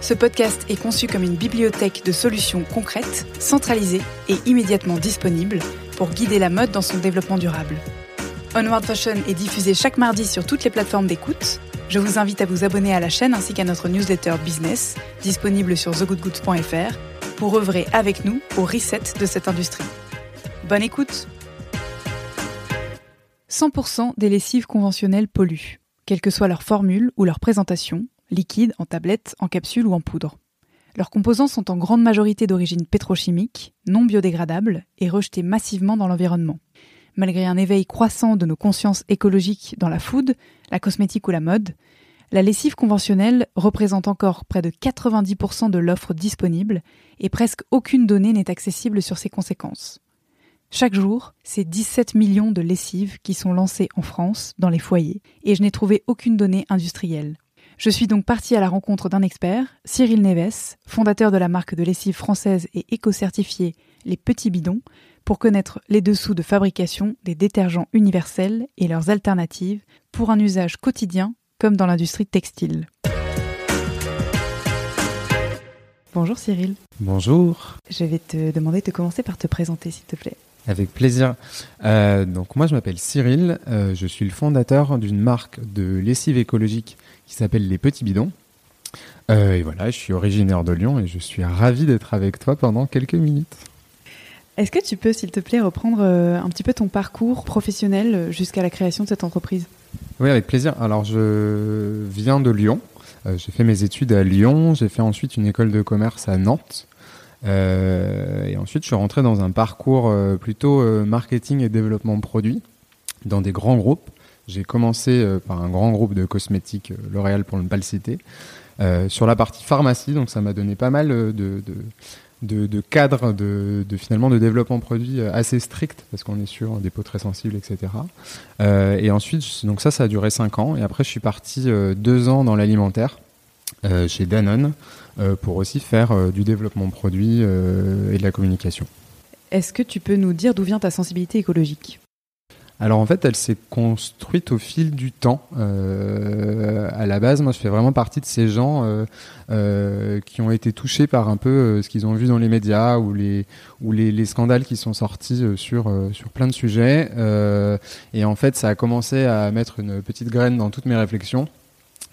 Ce podcast est conçu comme une bibliothèque de solutions concrètes, centralisées et immédiatement disponibles pour guider la mode dans son développement durable. Onward Fashion est diffusé chaque mardi sur toutes les plateformes d'écoute. Je vous invite à vous abonner à la chaîne ainsi qu'à notre newsletter business, disponible sur thegoodgoods.fr, pour œuvrer avec nous au reset de cette industrie. Bonne écoute 100% des lessives conventionnelles polluent, quelle que soit leur formule ou leur présentation, liquide, en tablette, en capsule ou en poudre. Leurs composants sont en grande majorité d'origine pétrochimique, non biodégradables et rejetés massivement dans l'environnement. Malgré un éveil croissant de nos consciences écologiques dans la food, la cosmétique ou la mode, la lessive conventionnelle représente encore près de 90% de l'offre disponible et presque aucune donnée n'est accessible sur ses conséquences. Chaque jour, c'est 17 millions de lessives qui sont lancées en France dans les foyers et je n'ai trouvé aucune donnée industrielle. Je suis donc partie à la rencontre d'un expert, Cyril Neves, fondateur de la marque de lessive française et éco-certifiée Les Petits Bidons, pour connaître les dessous de fabrication des détergents universels et leurs alternatives pour un usage quotidien comme dans l'industrie textile. Bonjour Cyril. Bonjour. Je vais te demander de commencer par te présenter s'il te plaît. Avec plaisir. Euh, donc moi je m'appelle Cyril, euh, je suis le fondateur d'une marque de lessive écologique qui s'appelle Les Petits Bidons. Euh, et voilà, je suis originaire de Lyon et je suis ravi d'être avec toi pendant quelques minutes. Est-ce que tu peux, s'il te plaît, reprendre un petit peu ton parcours professionnel jusqu'à la création de cette entreprise? Oui, avec plaisir. Alors je viens de Lyon. j'ai fait mes études à Lyon. J'ai fait ensuite une école de commerce à Nantes. Euh, et ensuite, je suis rentré dans un parcours euh, plutôt euh, marketing et développement de produits dans des grands groupes. J'ai commencé par un grand groupe de cosmétiques, L'Oréal pour ne pas le citer, sur la partie pharmacie. Donc, ça m'a donné pas mal de, de de, de, de, finalement de développement produit assez strict parce qu'on est sur des peaux très sensibles, etc. Euh, et ensuite, donc ça, ça a duré cinq ans. Et après, je suis parti deux ans dans l'alimentaire euh, chez Danone euh, pour aussi faire euh, du développement produit et de la communication. Est-ce que tu peux nous dire d'où vient ta sensibilité écologique? Alors en fait, elle s'est construite au fil du temps. Euh, à la base, moi, je fais vraiment partie de ces gens euh, euh, qui ont été touchés par un peu ce qu'ils ont vu dans les médias ou les ou les, les scandales qui sont sortis sur plein de sujets. et en fait, ça a commencé à mettre une petite graine dans toutes mes réflexions.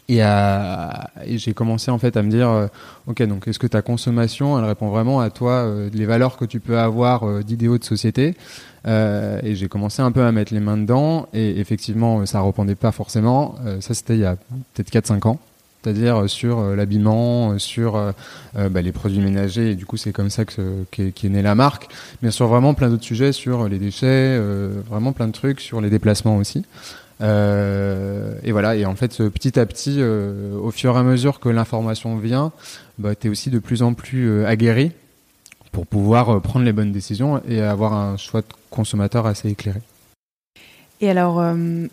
Et, et j'ai commencé en fait à me dire, euh, ok, donc est-ce que ta consommation, elle répond vraiment à toi, euh, les valeurs que tu peux avoir euh, d'idéaux de société Et j'ai commencé un peu à mettre les mains dedans, et effectivement, ça répondait pas forcément. ça, c'était il y a peut-être 4-5 ans. C'est-à-dire sur l'habillement, sur bah, les produits ménagers, et du coup c'est comme ça que qu'est née la marque, mais sur vraiment plein d'autres sujets, sur les déchets, vraiment plein de trucs, sur les déplacements aussi. Euh, et voilà, et en fait, petit à petit, euh, au fur et à mesure que l'information vient, bah, tu es aussi de plus en plus euh, aguerri pour pouvoir prendre les bonnes décisions et avoir un choix de consommateur assez éclairé. Et alors,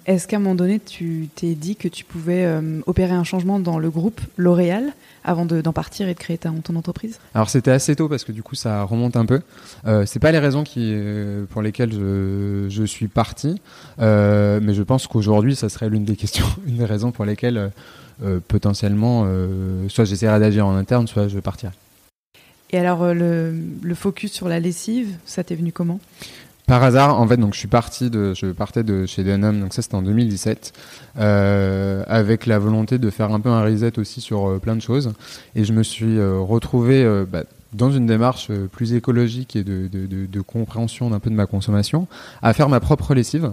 est-ce qu'à un moment donné, tu t'es dit que tu pouvais opérer un changement dans le groupe L'Oréal avant d'en partir et de créer ta, ton entreprise? Alors c'était assez tôt parce que du coup ça remonte un peu. Euh, c'est pas les raisons qui, euh, pour lesquelles je, je suis parti, euh, mais je pense qu'aujourd'hui ça serait l'une des questions, une des raisons pour lesquelles euh, potentiellement euh, soit j'essaierai d'agir en interne, soit je partirai. Et alors le, le, focus sur la lessive, ça t'est venu comment? Par hasard, en fait, donc je suis parti de, je partais de chez Denim, donc ça c'était en 2017, euh, avec la volonté de faire un peu un reset aussi sur euh, plein de choses, et je me suis euh, retrouvé bah, dans une démarche plus écologique et de, de, de, de compréhension d'un peu de ma consommation, à faire ma propre lessive.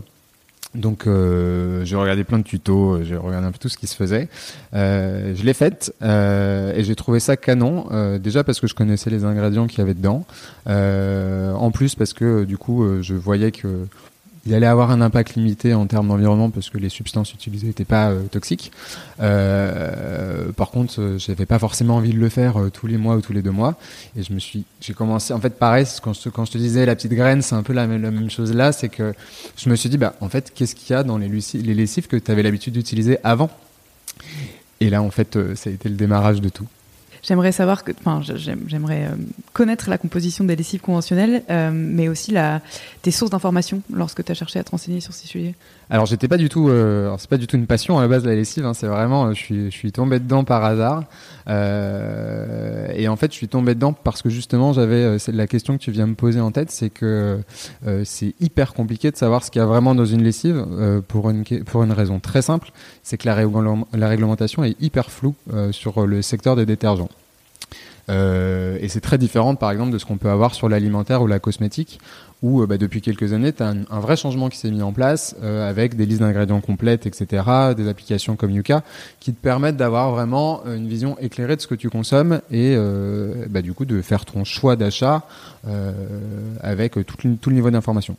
Donc euh, j'ai regardé plein de tutos, euh, j'ai regardé un peu tout ce qui se faisait. Euh, je l'ai faite euh, et j'ai trouvé ça canon. Déjà parce que je connaissais les ingrédients qu'il y avait dedans. en plus parce que du coup je voyais que il allait avoir un impact limité en termes d'environnement parce que les substances utilisées n'étaient pas euh, toxiques. Euh, par contre, euh, j'avais pas forcément envie de le faire euh, tous les mois ou tous les deux mois. Et je me suis, j'ai commencé, en fait, pareil, quand je, je te disais la petite graine, c'est un peu la, la même chose là, c'est que je me suis dit, bah, en fait, qu'est-ce qu'il y a dans les, les lessives que tu avais l'habitude d'utiliser avant? Et là, en fait, ça a été le démarrage de tout. J'aimerais savoir que, enfin, j'aimerais euh, connaître la composition des lessives conventionnelles, euh, mais aussi la, tes sources d'informations lorsque tu as cherché à te renseigner sur ces sujets. Alors, j'étais pas du tout, euh, c'est pas du tout une passion à la base de la lessive. Hein, c'est vraiment, euh, je suis, tombé dedans par hasard. Euh, et en fait, je suis tombé dedans parce que justement, j'avais la question que tu viens me poser en tête, c'est que c'est hyper compliqué de savoir ce qu'il y a vraiment dans une lessive pour une raison très simple, c'est que la, réglementation est hyper floue sur le secteur des détergents. Et c'est très différent, par exemple, de ce qu'on peut avoir sur l'alimentaire ou la cosmétique, où euh, bah, depuis quelques années, tu as un, vrai changement qui s'est mis en place euh, avec des listes d'ingrédients complètes, etc., des applications comme Yuka, qui te permettent d'avoir vraiment une vision éclairée de ce que tu consommes et bah, du coup de faire ton choix d'achat avec tout, tout le niveau d'information.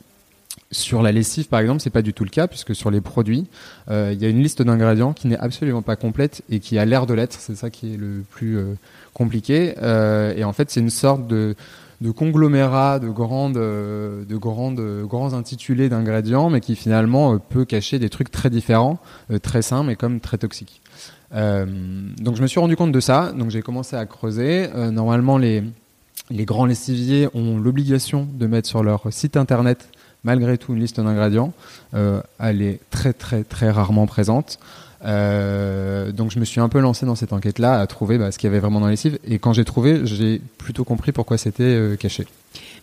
Sur la lessive, par exemple, c'est pas du tout le cas puisque sur les produits, il y a une liste d'ingrédients qui n'est absolument pas complète et qui a l'air de l'être. C'est ça qui est le plus compliqué. Euh, et en fait, c'est une sorte de, de conglomérat de grandes, euh, grandes, grands intitulés d'ingrédients, mais qui finalement euh, peut cacher des trucs très différents, très sains, mais comme très toxiques. donc je me suis rendu compte de ça, donc j'ai commencé à creuser. normalement, les, les grands lessiviers ont l'obligation de mettre sur leur site internet malgré tout une liste d'ingrédients. elle est très très très rarement présente. Euh, donc je me suis un peu lancé dans cette enquête-là à trouver bah, ce qu'il y avait vraiment dans les lessive. Et quand j'ai trouvé, j'ai plutôt compris pourquoi c'était euh, caché.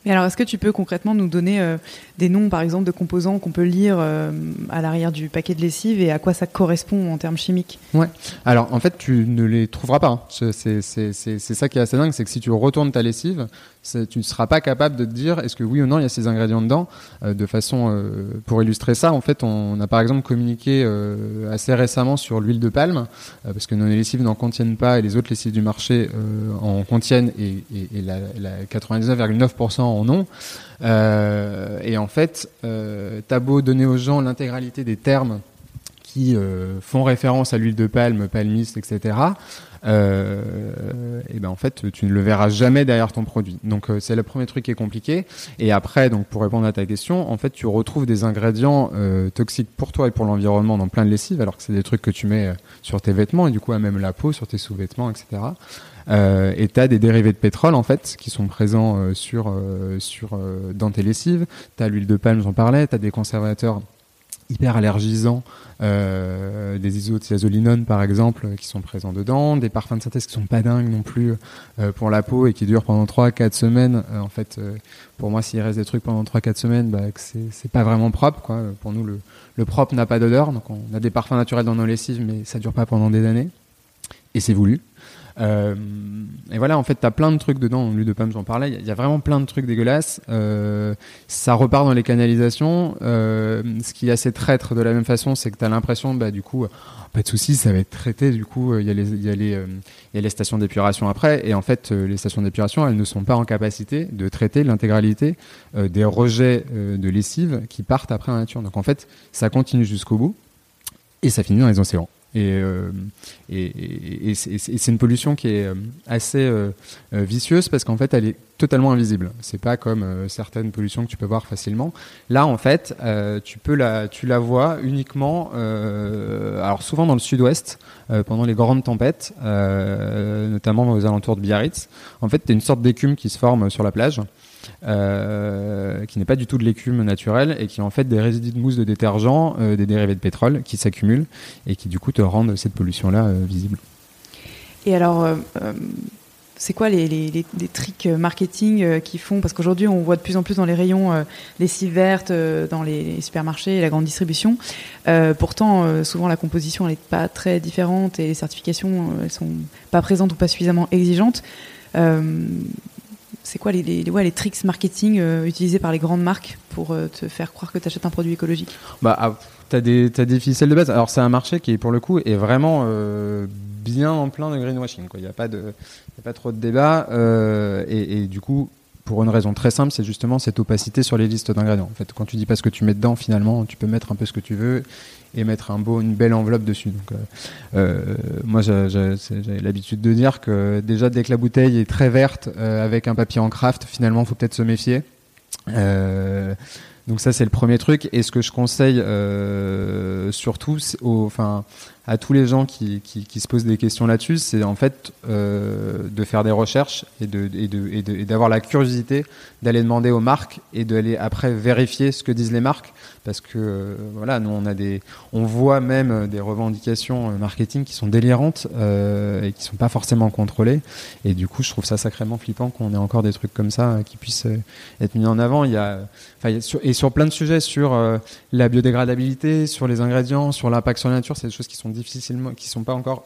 Mais alors, est-ce que tu peux concrètement nous donner euh, des noms, par exemple, de composants qu'on peut lire à l'arrière du paquet de lessive et à quoi ça correspond en termes chimiques? Ouais. Alors, en fait, tu ne les trouveras pas. Hein. C'est ça qui est assez dingue, c'est que si tu retournes ta lessive, tu ne seras pas capable de te dire est-ce que oui ou non il y a ces ingrédients dedans. Euh, de façon, euh, pour illustrer ça, en fait, on, a par exemple communiqué euh, assez récemment sur l'huile de palme, euh, parce que nos lessives n'en contiennent pas et les autres lessives du marché en contiennent et, la, la 99,9% en ont. et en fait, t'as beau donner aux gens l'intégralité des termes qui euh, font référence à l'huile de palme, palmiste, etc. Euh, et ben en fait, tu ne le verras jamais derrière ton produit. Donc euh, c'est le premier truc qui est compliqué. Et après, donc pour répondre à ta question, en fait, tu retrouves des ingrédients euh, toxiques pour toi et pour l'environnement dans plein de lessives, alors que c'est des trucs que tu mets euh, sur tes vêtements et du coup à même la peau, sur tes sous-vêtements, etc. Euh, et tu as des dérivés de pétrole en fait qui sont présents euh, sur sur dans tes lessives. Tu as l'huile de palme, j'en parlais. Tu as des conservateurs hyper allergisants, euh, des isothiazolinones par exemple qui sont présents dedans, des parfums de synthèse qui sont pas dingues non plus euh, pour la peau et qui durent pendant 3-4 semaines. Euh, en fait, euh, pour moi, s'il reste des trucs pendant 3-4 semaines, bah, c'est pas vraiment propre. Quoi. Pour nous, le, le propre n'a pas d'odeur, donc on a des parfums naturels dans nos lessives, mais ça dure pas pendant des années. Et c'est voulu. Euh, et voilà, en fait, t'as plein de trucs dedans. L'huile de pomme, j'en parlais. Il y, a vraiment plein de trucs dégueulasses. Euh, ça repart dans les canalisations. Euh, ce qui est assez traître de la même façon, c'est que t'as l'impression, bah, du coup, pas de soucis, ça va être traité. Du coup, il y, y, y, a les stations d'épuration après. Et en fait, les stations d'épuration, elles ne sont pas en capacité de traiter l'intégralité des rejets de lessive qui partent après en nature. Donc en fait, ça continue jusqu'au bout et ça finit dans les océans. Et, euh, et, c'est une pollution qui est euh, assez euh, vicieuse parce qu'en fait, elle est totalement invisible. C'est pas comme certaines pollutions que tu peux voir facilement. Là, en fait, tu peux la, tu la vois uniquement, alors souvent dans le sud-ouest, pendant les grandes tempêtes, notamment aux alentours de Biarritz. En fait, tu as une sorte d'écume qui se forme sur la plage. Euh, qui n'est pas du tout de l'écume naturelle et qui est en fait des résidus de mousse de détergent, euh, des dérivés de pétrole qui s'accumulent et qui du coup te rendent cette pollution-là euh, visible. Et alors, c'est quoi les, les, tricks marketing qui font? Parce qu'aujourd'hui, on voit de plus en plus dans les rayons les lessive vertes, dans les supermarchés et la grande distribution. pourtant, souvent, la composition, n'est pas très différente et les certifications, elles sont pas présentes ou pas suffisamment exigeantes c'est quoi les, les, tricks marketing euh, utilisés par les grandes marques pour euh, te faire croire que tu achètes un produit écologique? Bah, ah, Tu as des, ficelles de base. Alors, c'est un marché qui, pour le coup, est vraiment euh, bien en plein de greenwashing. Il n'y a, pas de, a pas trop de débat. Et, et, du coup, pour une raison très simple, c'est justement cette opacité sur les listes d'ingrédients. En fait, quand tu dis pas ce que tu mets dedans, finalement, tu peux mettre un peu ce que tu veux et mettre une belle enveloppe dessus. Donc, euh, euh moi, j'avais l'habitude de dire que déjà, dès que la bouteille est très verte euh, avec un papier en craft, finalement, faut peut-être se méfier. Donc ça, c'est le premier truc. Et ce que je conseille surtout, enfin, à tous les gens qui, qui, se posent des questions là-dessus, c'est en fait euh, de faire des recherches et d'avoir de, et la curiosité d'aller demander aux marques et d'aller après vérifier ce que disent les marques. Parce que euh, voilà, nous on a des, on voit même des revendications marketing qui sont délirantes euh, et qui sont pas forcément contrôlées. Et du coup, je trouve ça sacrément flippant qu'on ait encore des trucs comme ça qui puissent être mis en avant. Il y a, enfin, et sur plein de sujets, sur la biodégradabilité, sur les ingrédients, sur l'impact sur la nature, c'est des choses qui sont difficilement, qui sont pas encore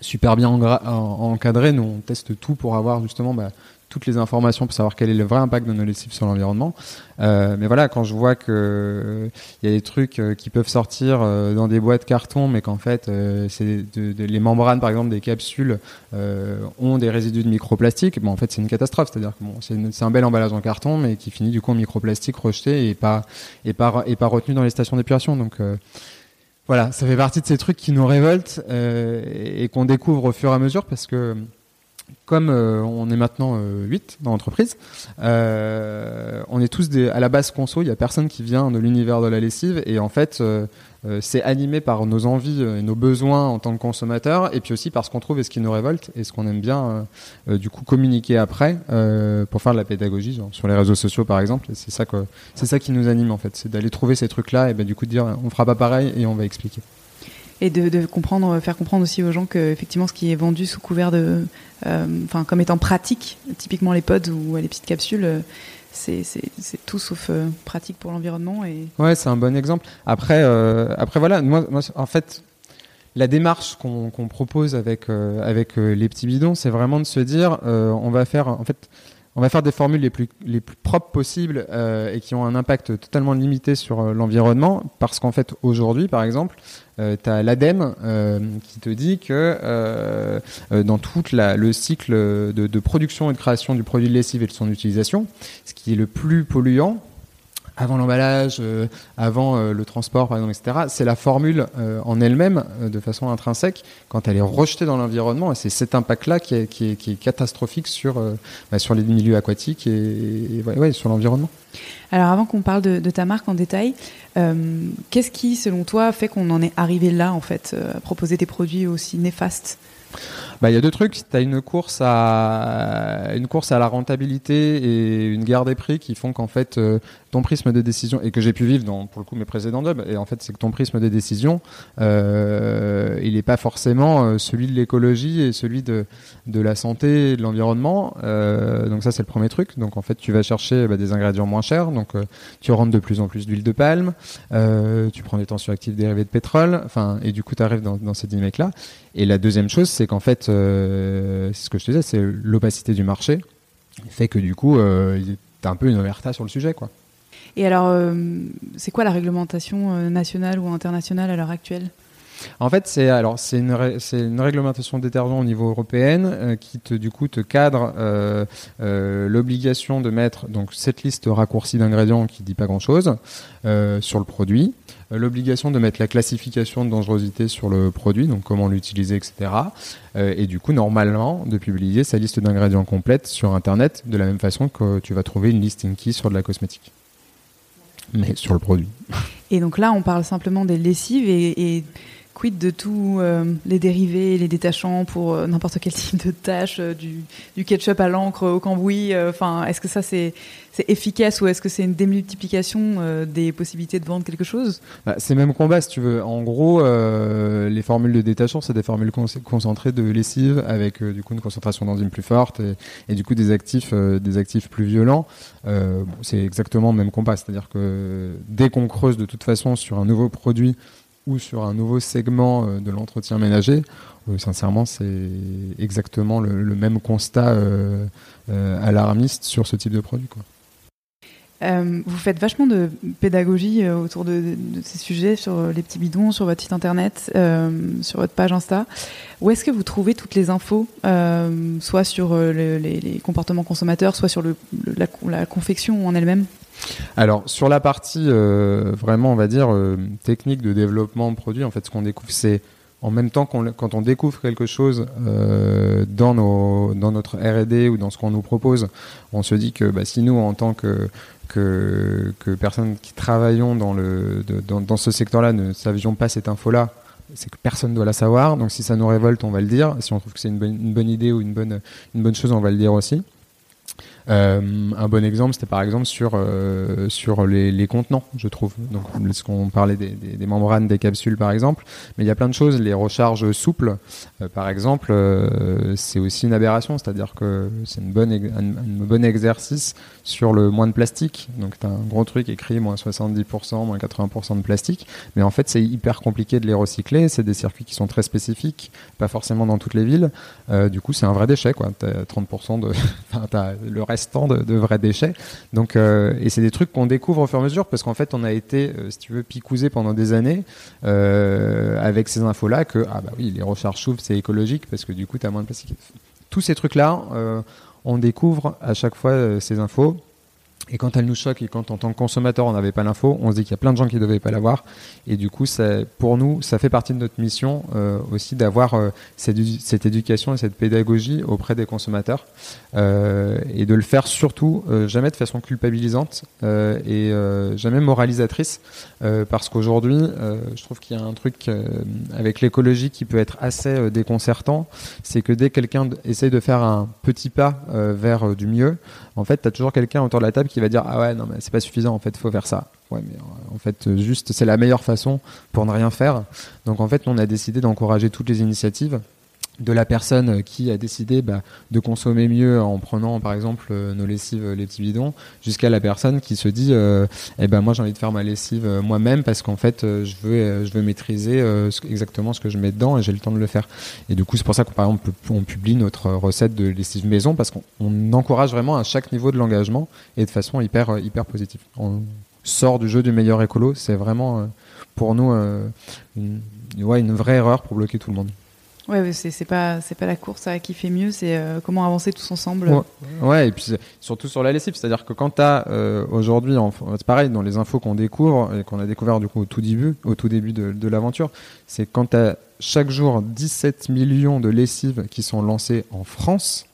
super bien encadrées. Nous, on teste tout pour avoir justement bah, toutes les informations pour savoir quel est le vrai impact de nos lessives sur l'environnement. Euh, mais voilà, quand je vois que il y a des trucs euh, qui peuvent sortir euh, dans des boîtes carton, mais qu'en fait, c'est les membranes, par exemple, des capsules ont des résidus de microplastique, bon, en fait, c'est une catastrophe. C'est-à-dire que c'est un bel emballage en carton, mais qui finit du coup en microplastique rejeté et pas et pas et pas retenu dans les stations d'épuration. Donc voilà, ça fait partie de ces trucs qui nous révoltent et, qu'on découvre au fur et à mesure parce que comme euh, on est maintenant 8 euh, dans l'entreprise, euh, on est tous à la base conso, il n'y a personne qui vient de l'univers de la lessive et en fait c'est animé par nos envies et nos besoins en tant que consommateurs et puis aussi par ce qu'on trouve et ce qui nous révolte et ce qu'on aime bien du coup communiquer après pour faire de la pédagogie sur les réseaux sociaux par exemple c'est ça ça qui nous anime en fait c'est d'aller trouver ces trucs là et ben, du coup de dire on fera pas pareil et on va expliquer et de, comprendre, faire comprendre aussi aux gens que effectivement ce qui est vendu sous couvert de, euh, enfin comme étant pratique, typiquement les pods ou les petites capsules. Euh, c'est tout sauf euh, pratique pour l'environnement et ouais c'est un bon exemple. Après après voilà moi, en fait la démarche qu'on propose avec avec les petits bidons c'est vraiment de se dire on va faire en fait on va faire des formules les plus, les plus propres possibles euh, et qui ont un impact totalement limité sur euh, l'environnement. Parce qu'en fait aujourd'hui par exemple euh, tu as l'ADEME qui te dit que dans tout le cycle de, de, production et de création du produit de lessive et de son utilisation ce qui est le plus polluant avant l'emballage, euh, avant euh, le transport, par exemple, etc. C'est la formule euh, en elle-même, de façon intrinsèque, quand elle est rejetée dans l'environnement. C'est cet impact-là qui est, catastrophique sur, bah, sur les milieux aquatiques et, sur l'environnement. Alors, avant qu'on parle de, de, ta marque en détail, qu'est-ce qui, selon toi, fait qu'on en est arrivé là, en fait, à proposer des produits aussi néfastes? Bah, il y a deux trucs. Tu as une course à une course à la rentabilité et une guerre des prix qui font qu'en fait euh, ton prisme de décision et que j'ai pu vivre dans pour le coup mes précédents jobs et en fait c'est que ton prisme de décision euh, il n'est pas forcément euh, celui de l'écologie et celui de de la santé et de l'environnement. Euh, donc ça c'est le premier truc. Donc en fait tu vas chercher bah, des ingrédients moins chers. Donc tu rentres de plus en plus d'huile de palme. tu prends des tensioactifs dérivés de pétrole. Enfin et du coup tu arrives dans, dans ces dynamiques là. Et la deuxième chose c'est qu'en fait euh, c'est ce que je te disais, c'est l'opacité du marché fait que du coup, euh, tu as un peu une omerta sur le sujet, quoi. Et alors, euh, c'est quoi la réglementation nationale ou internationale à l'heure actuelle? En fait, c'est alors c'est une, une, réglementation détergent au niveau européen qui te du coup te cadre l'obligation de mettre donc cette liste raccourcie d'ingrédients qui dit pas grand chose sur le produit. Euh, l'obligation de mettre la classification de dangerosité sur le produit, donc comment l'utiliser, etc. Euh, et du coup, normalement, de publier sa liste d'ingrédients complète sur Internet, de la même façon que tu vas trouver une listing key sur de la cosmétique. Mais sur le produit. Et donc là, on parle simplement des lessives et, quid de tous euh, les dérivés, les détachants pour euh, n'importe quel type de tâche, euh, du, ketchup à l'encre au cambouis Enfin, est-ce que ça c'est efficace ou est-ce que c'est une démultiplication des possibilités de vendre quelque chose? Bah, C'est même combat si tu veux. En gros, les formules de détachant, c'est des formules concentrées de lessive avec du coup une concentration d'enzymes plus forte et, et, du coup des actifs, des actifs plus violents. c'est exactement le même combat, c'est-à-dire que dès qu'on creuse de toute façon sur un nouveau produit ou sur un nouveau segment euh, de l'entretien ménager, euh, sincèrement, c'est exactement le, même constat euh, alarmiste sur ce type de produit. Vous faites vachement de pédagogie autour de, ces sujets sur les petits bidons, sur votre site internet, sur votre page Insta. Où est-ce que vous trouvez toutes les infos, soit sur les, comportements consommateurs, soit sur la, confection en elle-même? Alors sur la partie euh, vraiment on va dire euh, technique de développement de produit, en fait ce qu'on découvre c'est en même temps qu'on, quand on découvre quelque chose euh, dans, nos, dans notre R&D ou dans ce qu'on nous propose, on se dit que bah, si nous en tant que que, que personnes qui travaillons dans, le, dans, ce secteur-là ne savions pas cette info-là, c'est que personne ne doit la savoir. Donc si ça nous révolte, on va le dire. Si on trouve que c'est une bonne, une bonne idée ou une bonne, une bonne chose, on va le dire aussi. Euh, un bon exemple, c'était par exemple sur, euh, sur les, les, contenants, je trouve. Donc, ce qu'on parlait des, membranes, des capsules, par exemple. Mais il y a plein de choses. Les recharges souples, euh, par exemple, c'est aussi une aberration. C'est-à-dire que c'est une bonne, un, bon exercice sur le moins de plastique. Donc, tu as un gros truc écrit moins 70%, moins 80% de plastique. Mais en fait, c'est hyper compliqué de les recycler. C'est des circuits qui sont très spécifiques, pas forcément dans toutes les villes. du coup, c'est un vrai déchet, quoi. As 30% de. as le restant de, vrais déchets. Euh, et c'est des trucs qu'on découvre au fur et à mesure parce qu'en fait, on a été, euh, si tu veux, picousé pendant des années euh, avec ces infos-là que, ah bah oui, les recharges chauves, c'est écologique parce que du coup, tu as moins de plastique. Tous ces trucs-là, on découvre à chaque fois ces infos et quand elle nous choque et quand en tant que consommateur on n'avait pas l'info, on se dit qu'il y a plein de gens qui ne devaient pas l'avoir. Et du coup, ça, pour nous, ça fait partie de notre mission euh, aussi d'avoir euh, cette, cette, éducation et cette pédagogie auprès des consommateurs euh, et de le faire surtout euh, jamais de façon culpabilisante euh, et jamais moralisatrice parce qu'aujourd'hui, je trouve qu'il y a un truc avec l'écologie qui peut être assez déconcertant, c'est que dès que quelqu'un essaye de faire un petit pas vers du mieux, en fait, tu as toujours quelqu'un autour de la table qui va dire ah ouais non mais c'est pas suffisant en fait faut faire ça. Ouais mais euh, en fait juste c'est la meilleure façon pour ne rien faire. Donc en fait on a décidé d'encourager toutes les initiatives de la personne qui a décidé bah, de consommer mieux en prenant par exemple euh, nos lessives les petits bidons jusqu'à la personne qui se dit euh, eh ben moi j'ai envie de faire ma lessive euh, moi-même parce qu'en fait je veux je veux maîtriser exactement ce que je mets dedans et j'ai le temps de le faire. Et du coup c'est pour ça qu'on par exemple on publie notre recette de lessive maison parce qu'on encourage vraiment à chaque niveau de l'engagement et de façon hyper hyper positive. On sort du jeu du meilleur écolo c'est vraiment pour nous une vraie erreur pour bloquer tout le monde Ouais, c'est pas c'est pas la course à qui fait mieux, c'est euh, comment avancer tous ensemble. Ouais, et puis surtout sur la lessive, c'est-à-dire que quand tu as euh, aujourd'hui, c'est pareil dans les infos qu'on découvre et qu'on a découvert du coup au tout début, au tout début de, de l'aventure, c'est quand tu as chaque jour 17 millions de lessives qui sont lancées en France.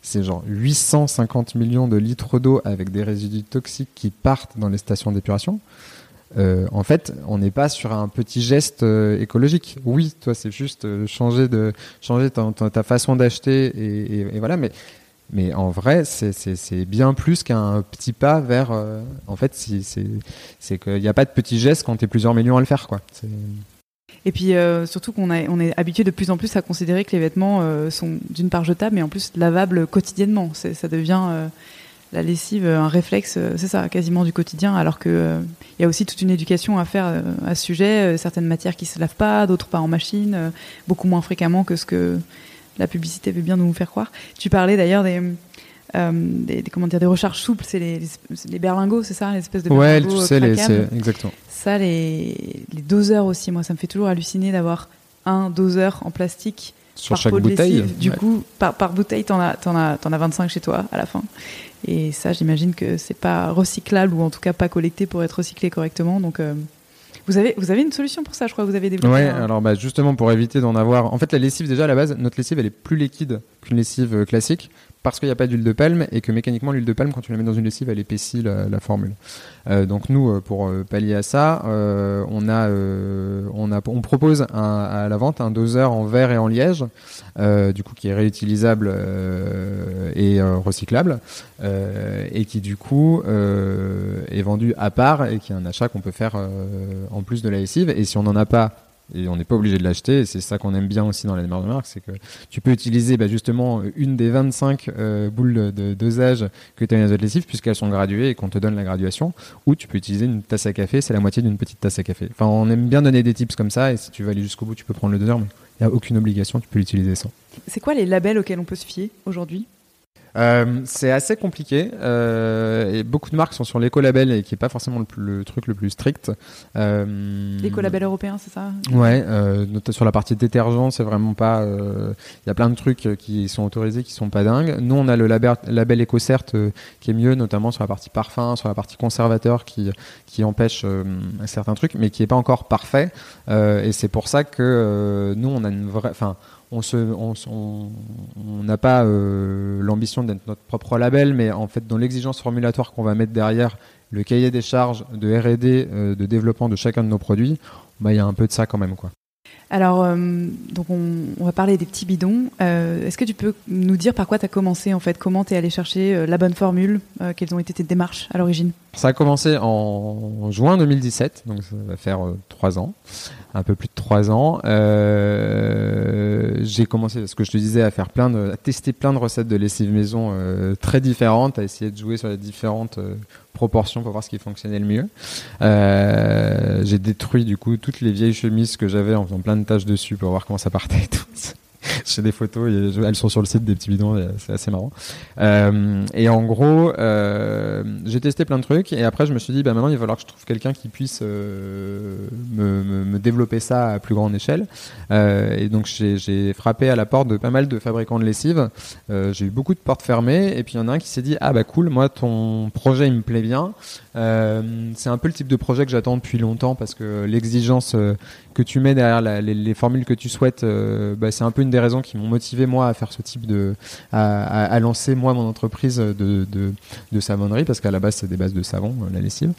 C'est genre 850 millions de litres d'eau avec des résidus toxiques qui partent dans les stations d'épuration. Euh, en fait, on n'est pas sur un petit geste euh, écologique. Oui, toi, c'est juste euh, changer de changer ta, façon d'acheter et, et, voilà. Mais mais en vrai, c'est bien plus qu'un petit pas vers. en fait, c'est qu'il n'y a pas de petit geste quand tu es plusieurs millions à le faire, quoi. Et puis surtout qu'on on est habitué de plus en plus à considérer que les vêtements sont d'une part jetables, mais en plus lavables quotidiennement. Ça devient la lessive un réflexe, euh, c'est ça, quasiment du quotidien, alors que euh, y a aussi toute une éducation à faire euh, à ce sujet. certaines matières qui se lavent pas, d'autres pas en machine, beaucoup moins fréquemment que ce que la publicité veut bien nous faire croire. Tu parlais d'ailleurs des, des, comment dire, des recharges souples, c'est les, les, berlingots, c'est ça, l'espèce de Ouais, tu sais, les, exactement. Ça, les, les doseurs aussi, moi, ça me fait toujours halluciner d'avoir un doseur en plastique sur chaque bouteille. Du coup, par, par bouteille, t'en as, en as, en as 25 chez toi à la fin. Et ça, j'imagine que c'est pas recyclable ou en tout cas pas collecté pour être recyclé correctement. Donc, euh, vous avez, vous avez une solution pour ça, je crois. Vous avez développé. Ouais, alors bah, justement pour éviter d'en avoir. En fait, la lessive déjà à la base, notre lessive elle est plus liquide qu'une lessive classique parce qu'il n'y a pas d'huile de palme et que mécaniquement l'huile de palme quand tu la mets dans une lessive elle épaissit la, formule. Euh, donc nous euh, pour euh, pallier à ça, on a on propose à la vente un doseur en verre et en liège, du coup qui est réutilisable et recyclable et qui du coup est vendu à part et qui est un achat qu'on peut faire en plus de la lessive et si on n'en a pas et on n'est pas obligé de l'acheter. C'est ça qu'on aime bien aussi dans la démarche de marque, c'est que tu peux utiliser bah, justement une des 25 euh, boules de dosage que tu as dans les lessive puisqu'elles sont graduées et qu'on te donne la graduation. Ou tu peux utiliser une tasse à café, c'est la moitié d'une petite tasse à café. Enfin, on aime bien donner des tips comme ça et si tu veux aller jusqu'au bout, tu peux prendre le doseur, mais il n'y a aucune obligation, tu peux l'utiliser sans. C'est quoi les labels auxquels on peut se fier aujourd'hui? Euh, c'est assez compliqué euh, et beaucoup de marques sont sur l'écolabel et qui est pas forcément le, truc le plus strict. Euh, l'écolabel européen, c'est ça Ouais, euh, sur la partie détergent, c'est vraiment pas. Il euh, y a plein de trucs qui sont autorisés qui sont pas dingues. Nous, on a le label, label EcoCert qui est mieux, notamment sur la partie parfum, sur la partie conservateur qui qui empêche certains trucs, mais qui est pas encore parfait. et c'est pour ça que nous, on a une vraie. Enfin, on n'a pas euh, l'ambition d'être notre propre label, mais en fait, dans l'exigence formulatoire qu'on va mettre derrière le cahier des charges de R&D, euh, de développement de chacun de nos produits, bah, il y a un peu de ça quand même, quoi. Alors, euh, donc on, va parler des petits bidons. Est-ce que tu peux nous dire par quoi tu as commencé en fait? Comment tu es allé chercher la bonne formule Quelles ont été tes démarches à l'origine? Ça a commencé en juin 2017, donc ça va faire trois ans un peu plus de trois ans. Euh, j'ai commencé, ce que je te disais, à faire plein à tester plein de recettes de lessive maison euh, très différentes, à essayer de jouer sur les différentes euh, proportions pour voir ce qui fonctionnait le mieux. j'ai détruit du coup toutes les vieilles chemises que j'avais en faisant plein tâches dessus pour voir comment ça partait tout. J'ai des photos, elles sont sur le site des petits bidons, c'est assez marrant. Euh, et en gros, euh, j'ai testé plein de trucs et après je me suis dit, bah maintenant il va falloir que je trouve quelqu'un qui puisse euh, me, développer ça à plus grande échelle. Euh, et donc j'ai frappé à la porte de pas mal de fabricants de lessive. Euh, j'ai eu beaucoup de portes fermées et puis il y en a un qui s'est dit, ah bah cool, moi ton projet il me plaît bien. c'est un peu le type de projet que j'attends depuis longtemps parce que l'exigence que tu mets derrière les, formules que tu souhaites, bah, c'est un peu une des raisons qui m'ont motivé moi à faire ce type de, à, lancer moi mon entreprise de, de, de savonnerie parce qu'à la base c'est des bases de savon, euh, la lessive.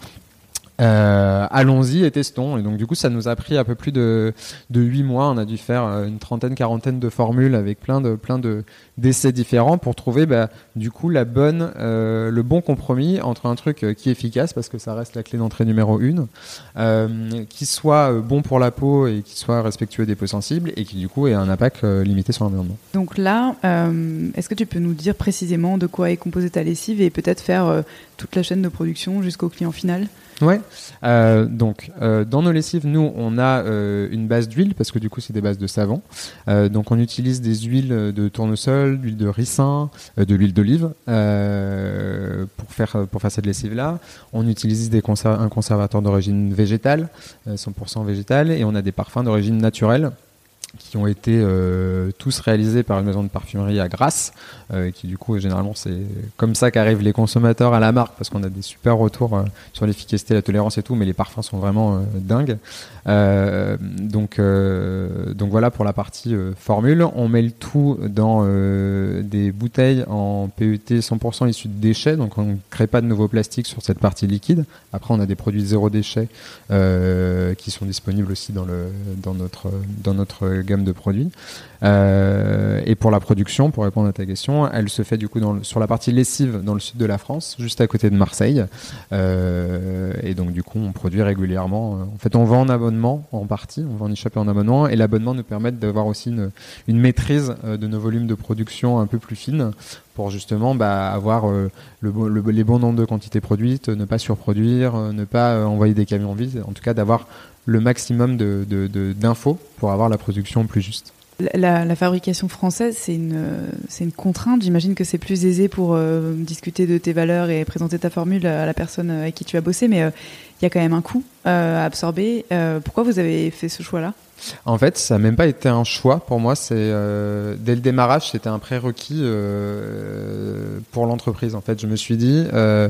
Euh, allons-y et testons. Et donc du coup, ça nous a pris un peu plus de de huit mois. On a dû faire euh, une trentaine, quarantaine de formules avec plein de plein de d'essais différents pour trouver bah, du coup la bonne, euh, le bon compromis entre un truc qui est efficace parce que ça reste la clé d'entrée numéro une, qui soit bon pour la peau et qui soit respectueux des peaux sensibles et qui du coup ait un impact limité sur l'environnement. Donc là, est-ce que tu peux nous dire précisément de quoi est composée ta lessive et peut-être faire toute la chaîne de production jusqu'au client final? Ouais. Euh, donc, euh, dans nos lessives, nous, on a euh, une base d'huile parce que du coup, c'est des bases de savon. Euh, donc, on utilise des huiles de tournesol, d'huile de ricin, euh, de l'huile d'olive euh, pour faire pour faire cette lessive-là. On utilise des un conservateur d'origine végétale, 100% végétal, et on a des parfums d'origine naturelle qui ont été euh, tous réalisés par une maison de parfumerie à Grasse, euh, qui du coup généralement c'est comme ça qu'arrivent les consommateurs à la marque parce qu'on a des super retours euh, sur l'efficacité, la tolérance et tout, mais les parfums sont vraiment dingues. Donc donc voilà pour la partie formule. On met le tout dans des bouteilles en PET 100% issus de déchets, donc on ne crée pas de nouveaux plastiques sur cette partie liquide. Après on a des produits zéro déchet qui sont disponibles aussi dans le dans notre dans notre gamme de produits. Euh, et pour la production, pour répondre à ta question, elle se fait du coup sur la partie lessive dans le sud de la France, juste à côté de Marseille. Euh, et donc du coup, on produit régulièrement. En fait, on vend en abonnement en partie, on vend en échappé en abonnement, et l'abonnement nous permet d'avoir aussi une, maîtrise euh, de nos volumes de production un peu plus fine pour justement bah, avoir euh, le, le, les bons nombres de quantités produites, ne pas surproduire, euh, ne pas euh, envoyer des camions vides, en tout cas d'avoir le maximum d'infos de, de, pour avoir la production plus juste. La, la fabrication française, c'est une, c'est une contrainte. J'imagine que c'est plus aisé pour euh, discuter de tes valeurs et présenter ta formule à la personne avec qui tu as bossé, mais il euh, y a quand même un coût euh, à absorber. pourquoi vous avez fait ce choix-là? En fait, ça n'a même pas été un choix pour moi. C'est euh, dès le démarrage, c'était un prérequis euh, pour l'entreprise. En fait, je me suis dit. Euh,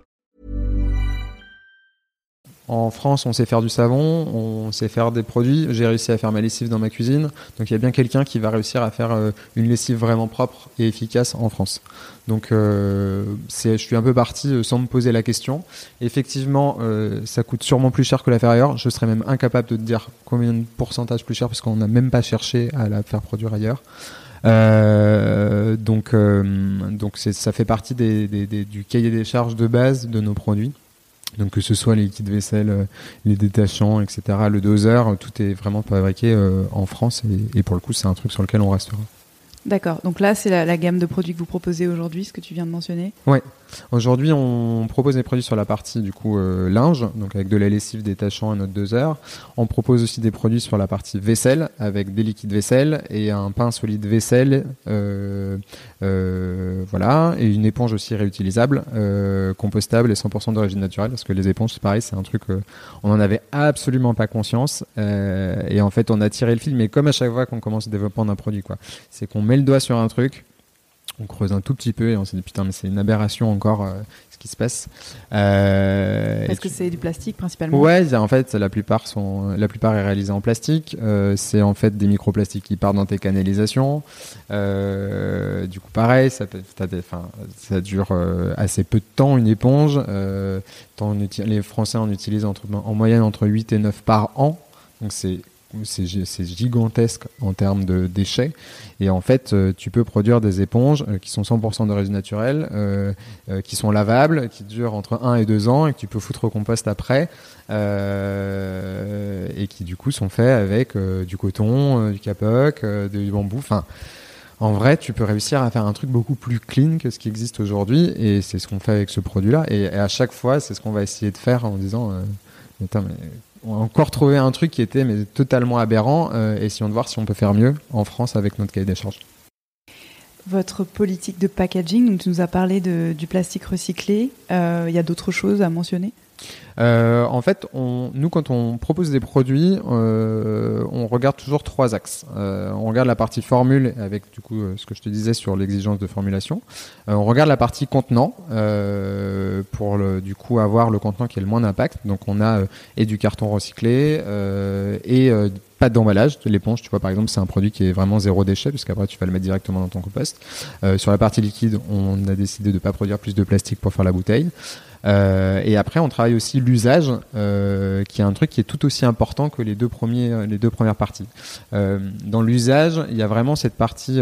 En France, on sait faire du savon, on sait faire des produits. J'ai réussi à faire ma lessive dans ma cuisine. Donc il y a bien quelqu'un qui va réussir à faire euh, une lessive vraiment propre et efficace en France. Donc euh, je suis un peu parti euh, sans me poser la question. Effectivement, ça coûte sûrement plus cher que la faire ailleurs. Je serais même incapable de te dire combien de pourcentage plus cher parce qu'on n'a même pas cherché à la faire produire ailleurs. Donc, ça fait partie du cahier des charges de base de nos produits. Donc que ce soit les liquides vaisselle, euh, les détachants, etc., le doseur, euh, tout est vraiment fabriqué euh, en France et, et pour le coup c'est un truc sur lequel on restera. D'accord. Donc là, c'est la, la gamme de produits que vous proposez aujourd'hui, ce que tu viens de mentionner? Aujourd'hui, on propose des produits sur la partie du coup euh, linge, donc avec de la lessive détachant et notre doseur. On propose aussi des produits sur la partie vaisselle, avec des liquides vaisselle et un pain solide vaisselle, euh, euh, voilà, et une éponge aussi réutilisable, compostable et 100% d'origine naturelle, parce que les éponges, c'est pareil, c'est un truc, on n'en avait absolument pas conscience, et en fait, on a tiré le fil, mais comme à chaque fois qu'on commence le développement d'un produit, quoi, c'est qu'on met le doigt sur un truc, on creuse un tout petit peu et on s'est dit putain mais c'est une aberration encore euh, ce qui se passe. Euh, Parce que tu- c'est du plastique principalement. Ouais, en fait, la plupart sont, la plupart est réalisée en plastique. Euh, c'est en fait des microplastiques qui partent dans tes canalisations. Euh, du coup, pareil, ça, des- dure assez peu de temps une éponge. Les Français en utilisent entre, en moyenne entre 8 et 9 par an. Donc c'est c'est gi- c'est gigantesque en termes de déchets. Et en fait, euh, tu peux produire des éponges euh, qui sont 100% d'origine naturelle, euh, euh, qui sont lavables, qui durent entre 1 et 2 ans et que tu peux foutre au compost après. et qui du coup sont faits avec du coton, du capoc, du bambou. Enfin, en vrai, tu peux réussir à faire un truc beaucoup plus clean que ce qui existe aujourd'hui. Et c'est ce qu'on fait avec ce produit-là. Et, et à chaque fois, c'est ce qu'on va essayer de faire en disant... mais attends, mais on a encore trouvé un truc qui était mais, totalement aberrant. Euh, essayons de voir si on peut faire mieux en France avec notre cahier des charges. Votre politique de packaging, tu nous as parlé du plastique recyclé. Euh, Il y a d'autres choses à mentionner? Euh, en fait, nous, quand on propose des produits, euh, on regarde toujours trois axes. Euh, on regarde la partie formule, avec du coup ce que je te disais sur l'exigence de formulation. On regarde la partie contenant, pour du coup avoir le contenant qui ait le moins d'impact. Donc on a et du carton recyclé et pas d'emballage. De l'éponge, tu vois, par exemple, c'est un produit qui est vraiment zéro déchet, puisqu'après tu vas le mettre directement dans ton compost. Euh, sur la partie liquide, on a décidé de ne pas produire plus de plastique pour faire la bouteille. Euh, et après, on travaille aussi l'usage, euh, qui est un truc qui est tout aussi important que les deux, premières parties. Dans l'usage, il y a vraiment cette partie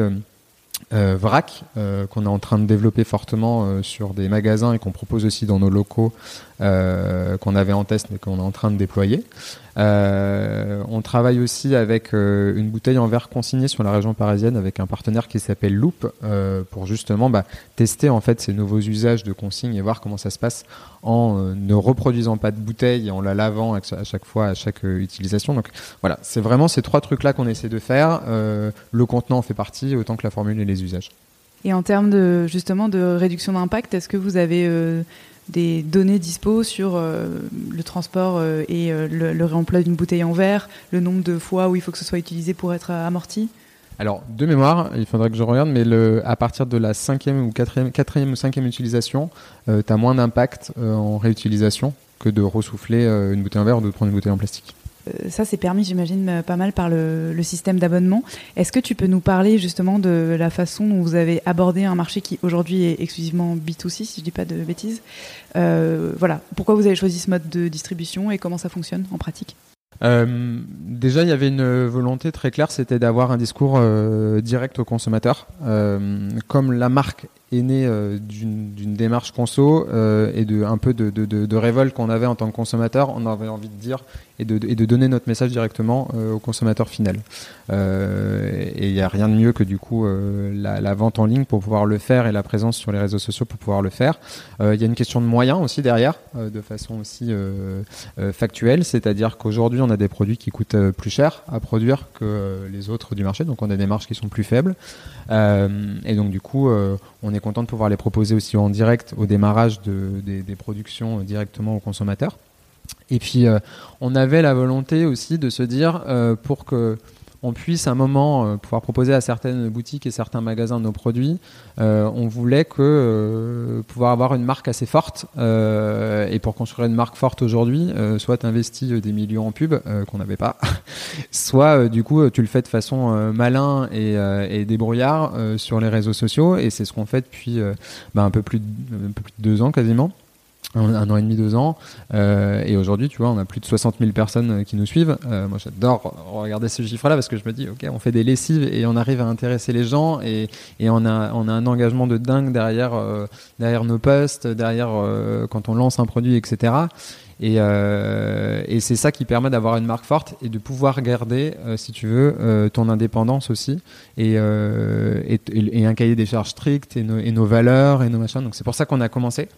vrac qu'on est en train de développer fortement sur des magasins et qu'on propose aussi dans nos locaux qu'on avait en test mais qu'on est en train de déployer. Euh, on travaille aussi avec euh, une bouteille en verre consignée sur la région parisienne avec un partenaire qui s'appelle Loop euh, pour justement bah, tester en fait ces nouveaux usages de consigne et voir comment ça se passe en euh, ne reproduisant pas de bouteille et en la lavant à chaque fois à chaque euh, utilisation. Donc voilà, c'est vraiment ces trois trucs là qu'on essaie de faire. Euh, le contenant en fait partie autant que la formule et les usages. Et en termes de justement de réduction d'impact, est-ce que vous avez euh, des données dispo sur euh, le transport euh, et euh, le, réemploi d'une bouteille en verre, le nombre de fois où il faut que ce soit utilisé pour être amorti? Alors, de mémoire, il faudrait que je regarde, mais à partir de la cinquième ou quatrième, quatrième ou cinquième utilisation, tu as moins d'impact en réutilisation que de ressouffler une bouteille en verre ou de prendre une bouteille en plastique. Euh, Ça, c'est permis, j'imagine, euh, pas mal par le, système d'abonnement. Est-ce que tu peux nous parler justement de la façon dont vous avez abordé un marché qui aujourd'hui est exclusivement B2C, si je dis pas de bêtises? Euh, Voilà, pourquoi vous avez choisi ce mode de distribution et comment ça fonctionne en pratique? Déjà, il y avait une volonté très claire, c'était d'avoir un discours direct au consommateur. Comme la marque est né euh, d'une démarche conso euh, et de un peu de, de, révolte qu'on avait en tant que consommateur. On avait envie de dire et de, donner notre message directement euh, au consommateur final. Et il n'y a rien de mieux que du coup la, la vente en ligne pour pouvoir le faire et la présence sur les réseaux sociaux pour pouvoir le faire. Il y a une question de moyens aussi derrière, de façon aussi factuelle, c'est-à-dire qu'aujourd'hui on a des produits qui coûtent plus cher à produire que les autres du marché, donc on a des marges qui sont plus faibles. Et donc du coup, on est content de pouvoir les proposer aussi en direct au démarrage de, des, productions directement aux consommateurs. Et puis, euh, on avait la volonté aussi de se dire, euh, pour que on puisse à un moment euh, pouvoir proposer à certaines boutiques et certains magasins nos produits, euh, on voulait que euh, pouvoir avoir une marque assez forte. et pour construire une marque forte aujourd'hui, soit euh, des millions en pub qu'on n'avait pas, soit du coup tu le fais de façon malin et, débrouillard sur les réseaux sociaux. Et c'est ce qu'on fait depuis bah, un peu plus un peu plus de deux ans quasiment un, an et demi, deux ans. Euh, et aujourd'hui, tu vois, on a plus de 60 000 personnes euh, qui nous suivent. Euh, moi, j'adore regarder ce chiffre-là parce que je me dis, OK, on fait des lessives et on arrive à intéresser les gens et, on, a, un engagement de dingue derrière, nos posts, derrière quand on lance un produit, etc. Et, c'est ça qui permet d'avoir une marque forte et de pouvoir garder, si tu veux, ton indépendance aussi et, un cahier des charges strict et et nos valeurs et nos machins. Donc c'est pour ça qu'on a commencé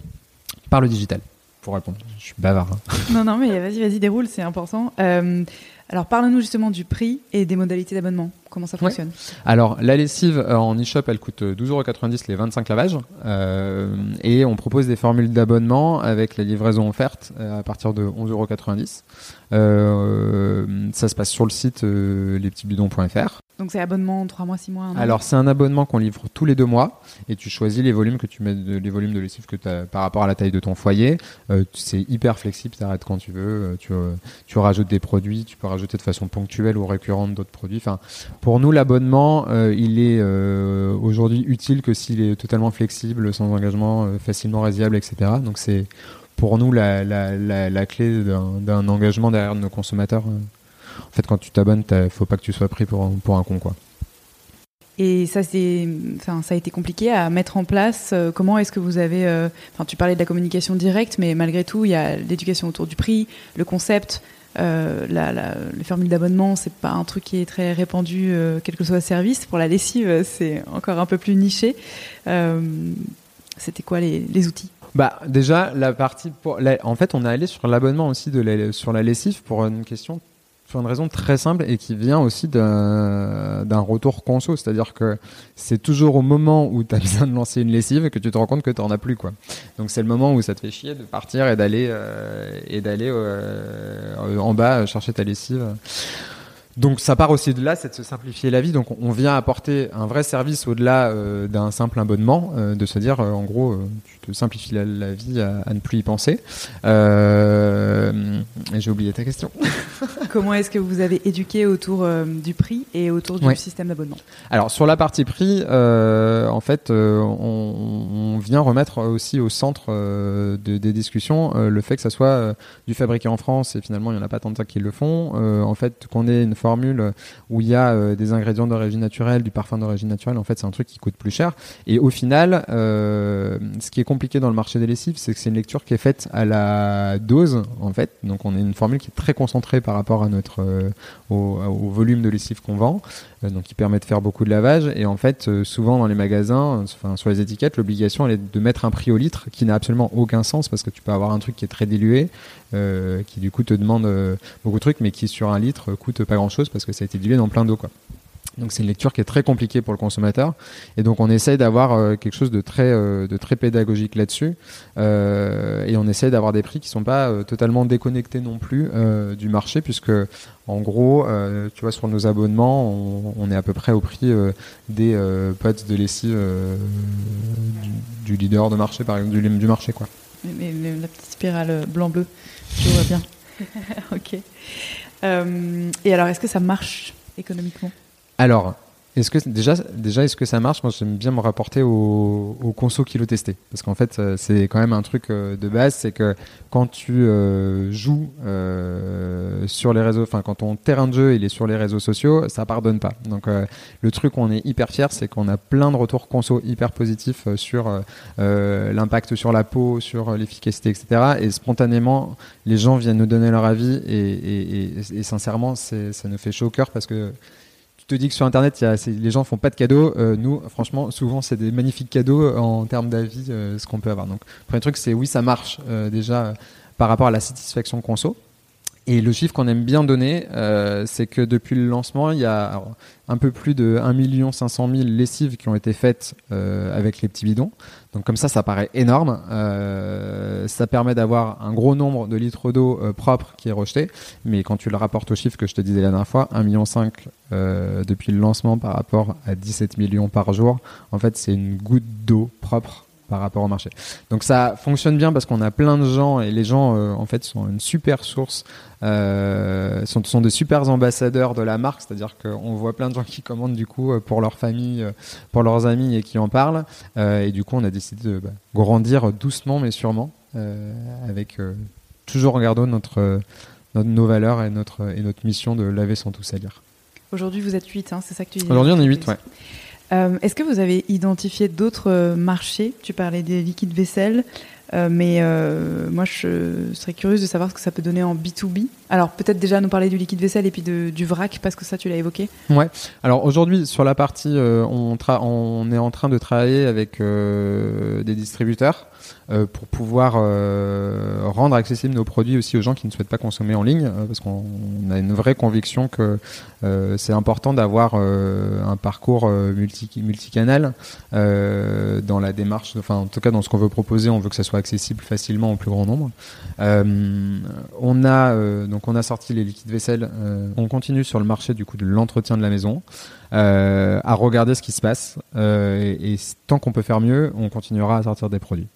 par le digital. Pour répondre, je suis bavard. hein. Non, non, mais vas-y, vas-y, déroule, c'est important. Euh, alors, parle-nous justement du prix et des modalités d'abonnement. Comment ça Ouais. fonctionne? Alors, la lessive euh, en e-shop, elle coûte 12,90€ les 25 lavages. Euh, et on propose des formules d'abonnement avec la livraison offerte euh, à partir de 11,90€. Euh, ça se passe sur le site euh, lespetitsbidons.fr. Donc, c'est abonnement 3 mois, 6 mois, un an? Alors, c'est un abonnement qu'on livre tous les deux mois et tu choisis les volumes que tu mets, de, les volumes de lessive que tu as par rapport à la taille de ton foyer. Euh, c'est hyper flexible, tu arrêtes quand tu veux. euh, Tu, euh, tu rajoutes des produits, tu peux rajouter de façon ponctuelle ou récurrente d'autres produits. Enfin, pour nous, l'abonnement, euh, il est euh, aujourd'hui utile que s'il est totalement flexible, sans engagement, euh, facilement résiliable, etc. Donc, c'est pour nous la, clé d'un engagement derrière nos consommateurs. En fait, quand tu t'abonnes, il faut pas que tu sois pris pour, un- pour con, quoi. Et ça, enfin, ça a été compliqué à mettre en place. Comment est-ce que vous avez, enfin, tu parlais de la communication directe, mais malgré tout, il y a l'éducation autour du prix, le concept, euh, la, la- les formules d'abonnement. C'est pas un truc qui est très répandu, euh, quel que soit le service. Pour la lessive, euh, c'est encore un peu plus niché. Euh, C'était quoi les, les outils? Bah déjà la partie en fait on est allé sur l'abonnement aussi de sur la lessive pour une question pour une raison très simple et qui vient aussi d'un retour conso, c'est-à-dire que c'est toujours au moment où tu as besoin de lancer une lessive que tu te rends compte que tu en as plus quoi. Donc c'est le moment où ça te fait chier de partir et d'aller euh, et d'aller euh, en bas chercher ta lessive. Donc ça part aussi de là, c'est de se simplifier la vie. Donc on- vient apporter un vrai service au-delà euh, d'un simple abonnement, euh, de se dire euh, en gros euh, tu te simplifies la, la vie à, à ne plus y penser. Euh, J'ai oublié ta question. Comment est-ce que vous avez éduqué autour euh, du prix et autour du Ouais. système d'abonnement? Alors sur la partie prix, euh, en fait, euh, on, on vient remettre aussi au centre euh, de- des discussions euh, le fait que ça soit euh, du fabriqué en France et finalement il n'y en a pas tant de ça qui le font. Euh, en fait, qu'on ait une formule où il y a euh, des ingrédients d'origine naturelle, du parfum d'origine naturelle, en fait c'est un truc qui coûte plus cher. Et au final, euh, ce qui est compliqué dans le marché des lessives, c'est que c'est une lecture qui est faite à la dose en fait. Donc on a une formule qui est très concentrée par rapport à notre euh, au, au volume de lessive qu'on vend donc qui permet de faire beaucoup de lavage. Et en fait, euh, souvent dans les magasins, euh, enfin, sur les étiquettes, l'obligation est de mettre un prix au litre qui n'a absolument aucun sens parce que tu peux avoir un truc qui est très dilué, euh, qui du coup te demande euh, beaucoup de trucs, mais qui sur un litre euh, coûte pas grand chose parce que ça a été dilué dans plein d'eau. Donc c'est une lecture qui est très compliquée pour le consommateur et donc on essaye d'avoir euh, quelque chose de très euh, de très pédagogique là-dessus Euh, et on essaye d'avoir des prix qui sont pas euh, totalement déconnectés non plus euh, du marché puisque en gros euh, tu vois sur nos abonnements on, on est à peu près au prix euh, des euh, potes de lessive euh, du, du leader de marché par exemple du, du marché quoi. Mais- mais La petite spirale blanc-bleu, je vois bien. ok. Euh, et alors, est-ce que ça marche économiquement? Alors, est-ce que déjà, déjà est-ce que ça marche? Moi, j'aime bien me rapporter au, au conso kilo testé, parce qu'en fait, euh, c'est quand même un truc euh, de base, c'est que quand tu euh, joues euh, sur les réseaux, enfin quand ton terrain de jeu il est sur les réseaux sociaux, ça pardonne pas. Donc euh, le truc, on est hyper fier, c'est qu'on a plein de retours conso hyper positifs euh, sur l'impact sur la peau, sur l'efficacité, etc. Et spontanément, les gens viennent nous donner leur avis, et, et, et, et sincèrement, ça nous fait chaud au cœur parce que te dis que sur internet les gens font pas de cadeaux. Euh, nous franchement souvent c'est des magnifiques cadeaux euh, en termes d'avis euh, ce qu'on peut avoir. Donc premier truc c'est oui ça marche déjà par rapport à la satisfaction conso et le chiffre qu'on aime bien donner, euh, c'est que depuis le lancement, il y a un peu plus de 1 500 000 lessives qui ont été faites euh, avec les petits bidons. Donc comme ça, ça paraît énorme. Euh, ça permet d'avoir un gros nombre de litres d'eau propre qui est rejeté. Mais quand tu le rapportes au chiffre que je te disais la dernière fois, 1,5 million depuis le lancement par rapport à 17 millions par jour, en fait, c'est une goutte d'eau propre par rapport au marché. Donc ça fonctionne bien parce qu'on a plein de gens et les gens euh, en fait sont une super source, euh, sont, sont des super ambassadeurs de la marque, c'est-à-dire qu'on voit plein de gens qui commandent du coup euh, pour leur famille, pour leurs amis et qui en parlent. Euh, et du coup on a décidé de bah, grandir doucement mais sûrement avec toujours en gardant notre, notre- nos valeurs et notre, et notre mission de laver sans tout salir. Aujourd'hui, vous êtes 8, c'est ça que tu disais Aujourd'hui on est 8, ouais. Euh, Est-ce que vous avez identifié d'autres euh, marchés? Tu parlais des liquides vaisselle, euh, mais euh, moi je serais curieuse de savoir ce que ça peut donner en B2B. Alors peut-être déjà nous parler du liquide vaisselle et puis de- du vrac, parce que ça tu l'as évoqué. Ouais. Alors aujourd'hui sur la partie, euh, on, on est en train de travailler avec euh, des distributeurs pour pouvoir euh, rendre accessibles nos produits aussi aux gens qui ne souhaitent pas consommer en ligne, euh, parce qu'on on a une vraie conviction que euh, c'est important d'avoir euh, un parcours euh, multi multicanal euh, dans la démarche. Enfin, en tout cas dans ce qu'on veut proposer, on veut que ça soit accessible facilement au plus grand nombre. Euh, on a euh, donc on a sorti les liquides vaisselle. euh, on continue sur le marché du coup de l'entretien de la maison euh, à regarder ce qui se passe euh, et tant qu'on peut faire mieux, on continuera à sortir des produits.